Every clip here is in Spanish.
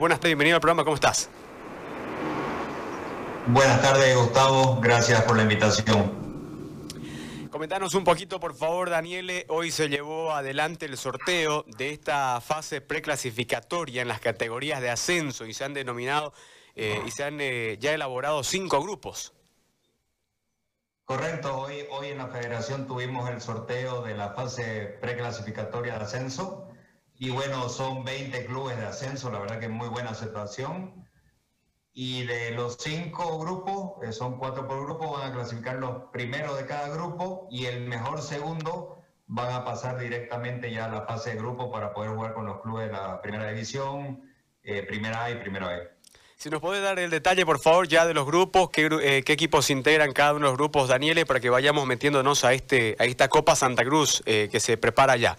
Buenas tardes, bienvenido al programa, ¿cómo estás? Buenas tardes, Gustavo, gracias por la invitación. Comentanos un poquito, por favor, Daniele. Hoy se llevó adelante el sorteo de esta fase preclasificatoria en las categorías de ascenso y se han denominado eh, y se han eh, ya elaborado cinco grupos. Correcto, hoy, hoy en la federación tuvimos el sorteo de la fase preclasificatoria de ascenso y bueno, son 20 clubes de ascenso, la verdad que muy buena aceptación. Y de los cinco grupos, eh, son cuatro por grupo, van a clasificar los primeros de cada grupo y el mejor segundo van a pasar directamente ya a la fase de grupo para poder jugar con los clubes de la primera división, eh, primera A y primera B. Si nos puede dar el detalle, por favor, ya de los grupos, qué, eh, qué, equipos integran cada uno de los grupos, Daniele, para que vayamos metiéndonos a, este, a esta Copa Santa Cruz que se prepara ya.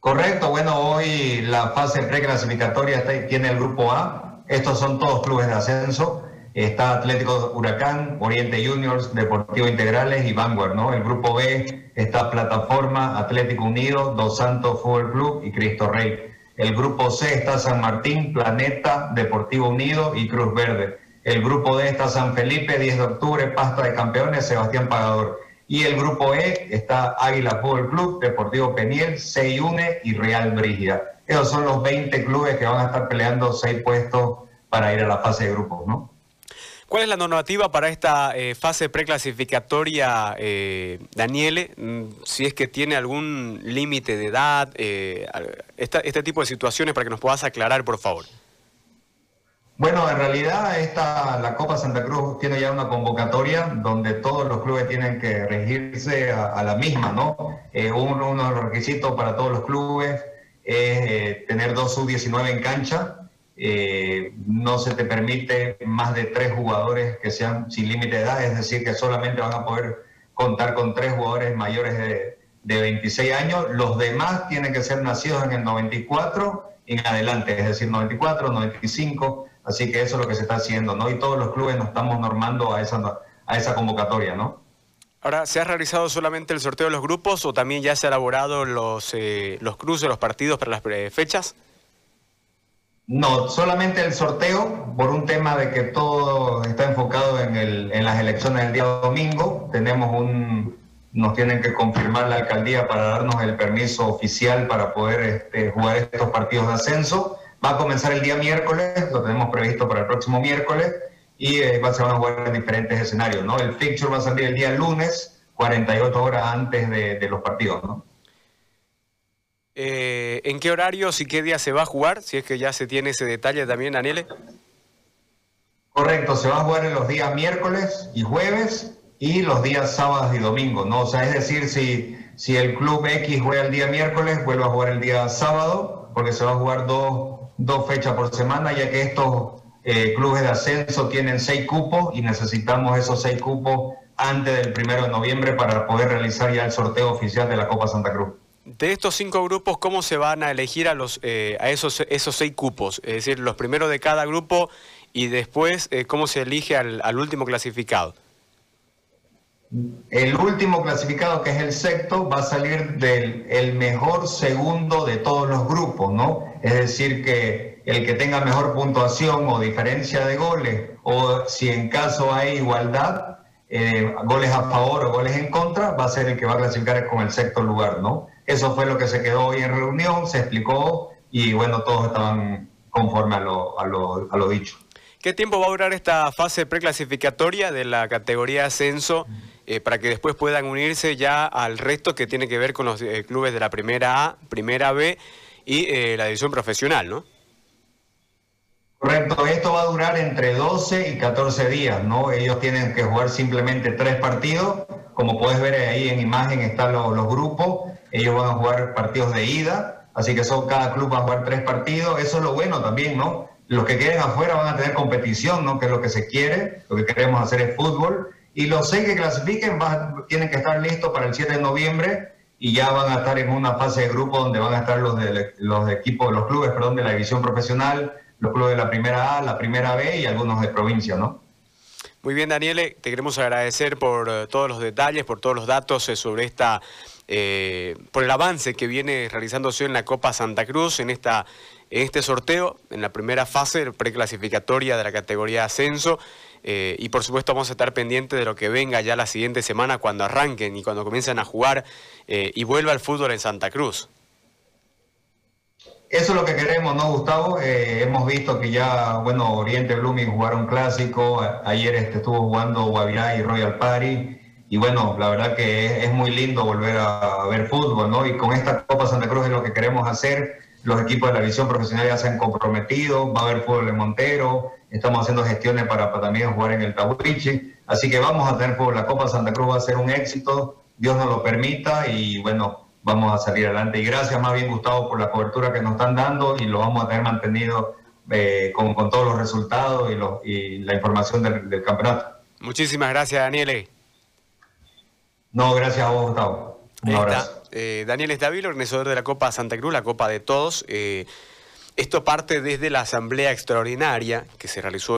Correcto, bueno, hoy la fase preclasificatoria tiene el grupo A. Estos son todos clubes de ascenso. Está Atlético Huracán, Oriente Juniors, Deportivo Integrales y Vanguard, ¿no? El grupo B está Plataforma, Atlético Unido, Dos Santos Fútbol Club y Cristo Rey. El grupo C está San Martín, Planeta, Deportivo Unido y Cruz Verde. El grupo D está San Felipe, 10 de octubre, Pasta de Campeones, Sebastián Pagador. Y el grupo E está Águila Fútbol Club, Deportivo Peniel, Seyune y Real Brígida. Esos son los 20 clubes que van a estar peleando seis puestos para ir a la fase de grupos, ¿no? ¿Cuál es la normativa para esta eh, fase preclasificatoria, eh, Daniele? Mm, si es que tiene algún límite de edad, eh, este tipo de situaciones para que nos puedas aclarar, por favor. Bueno, en realidad esta, la Copa Santa Cruz tiene ya una convocatoria donde todos los clubes tienen que regirse a, la misma, ¿no? Eh, uno, de los requisitos para todos los clubes es eh, tener dos sub-19 en cancha. Eh, no se te permite más de tres jugadores que sean sin límite de edad, es decir, que solamente van a poder contar con tres jugadores mayores de, de 26 años. Los demás tienen que ser nacidos en el 94 en adelante, es decir, 94, 95 Así que eso es lo que se está haciendo, ¿no? Y todos los clubes nos estamos normando a esa, a esa convocatoria, ¿no? Ahora, ¿se ha realizado solamente el sorteo de los grupos o también ya se ha elaborado los, eh, los cruces, los partidos para las eh, fechas? No, solamente el sorteo, por un tema de que todo está enfocado en, el, en las elecciones del día domingo. Tenemos un, nos tienen que confirmar la alcaldía para darnos el permiso oficial para poder este, jugar estos partidos de ascenso. Va a comenzar el día miércoles, lo tenemos previsto para el próximo miércoles, y eh, se van a jugar en diferentes escenarios, ¿no? El fixture va a salir el día lunes, 48 horas antes de, los partidos, ¿no? Eh, ¿En qué horarios y qué día se va a jugar? Si es que ya se tiene ese detalle también, Daniele. Correcto, se va a jugar en los días miércoles y jueves y los días sábados y domingos, ¿no? O sea, es decir, si, si el club X juega el día miércoles, vuelve a jugar el día sábado, porque se va a jugar dos, dos fechas por semana, ya que estos eh, clubes de ascenso tienen seis cupos y necesitamos esos seis cupos antes del primero de noviembre para poder realizar ya el sorteo oficial de la Copa Santa Cruz. De estos cinco grupos, ¿cómo se van a elegir a, los, eh, a esos, esos seis cupos? Es decir, los primeros de cada grupo y después, eh, ¿cómo se elige al, al último clasificado? El último clasificado, que es el sexto, va a salir del el mejor segundo de todos los grupos, ¿no? Es decir, que el que tenga mejor puntuación o diferencia de goles, o si en caso hay igualdad, eh, goles a favor o goles en contra, va a ser el que va a clasificar con el sexto lugar, ¿no? Eso fue lo que se quedó hoy en reunión, se explicó y bueno, todos estaban conforme a lo, a lo, a lo dicho. ¿Qué tiempo va a durar esta fase preclasificatoria de la categoría ascenso eh, para que después puedan unirse ya al resto que tiene que ver con los eh, clubes de la primera A, primera B y eh, la división profesional, ¿no? Correcto, esto va a durar entre 12 y 14 días, ¿no? Ellos tienen que jugar simplemente tres partidos, como puedes ver ahí en imagen están los, grupos, ellos van a jugar partidos de ida, así que son cada club va a jugar tres partidos, eso es lo bueno también, ¿no? Los que queden afuera van a tener competición, ¿no? Que es lo que se quiere, lo que queremos hacer es fútbol, y los seis que clasifiquen tienen que estar listos para el 7 de noviembre y ya van a estar en una fase de grupo donde van a estar los, de, los equipos, los clubes, perdón, de la división profesional, los clubes de la primera A, la primera B y algunos de provincia, ¿no? Muy bien, Daniele, te queremos agradecer por eh, todos los detalles, por todos los datos eh, sobre esta, eh, por el avance que viene realizándose en la Copa Santa Cruz, en esta en este sorteo, en la primera fase preclasificatoria de la categoría ascenso. Eh, y por supuesto vamos a estar pendientes de lo que venga ya la siguiente semana cuando arranquen y cuando comiencen a jugar eh, y vuelva el fútbol en Santa Cruz. Eso es lo que queremos, ¿no, Gustavo? Eh, hemos visto que ya, bueno, Oriente Blooming jugaron clásico, ayer este, estuvo jugando Guavirá y Royal Party, y bueno, la verdad que es, muy lindo volver a, ver fútbol, ¿no? Y con esta Copa Santa Cruz es lo que queremos hacer, los equipos de la visión profesional ya se han comprometido, va a haber fútbol en Montero, estamos haciendo gestiones para, también jugar en el Tahuichi, así que vamos a tener fútbol, la Copa Santa Cruz va a ser un éxito, Dios nos lo permita, y bueno, vamos a salir adelante. Y gracias más bien, Gustavo, por la cobertura que nos están dando y lo vamos a tener mantenido eh, con, todos los resultados y, la información del, campeonato. Muchísimas gracias, Daniel. No, gracias a vos, Gustavo. Un abrazo. Eh, Daniel Estavilo, organizador de la Copa Santa Cruz, la Copa de Todos. Eh, esto parte desde la Asamblea Extraordinaria que se realizó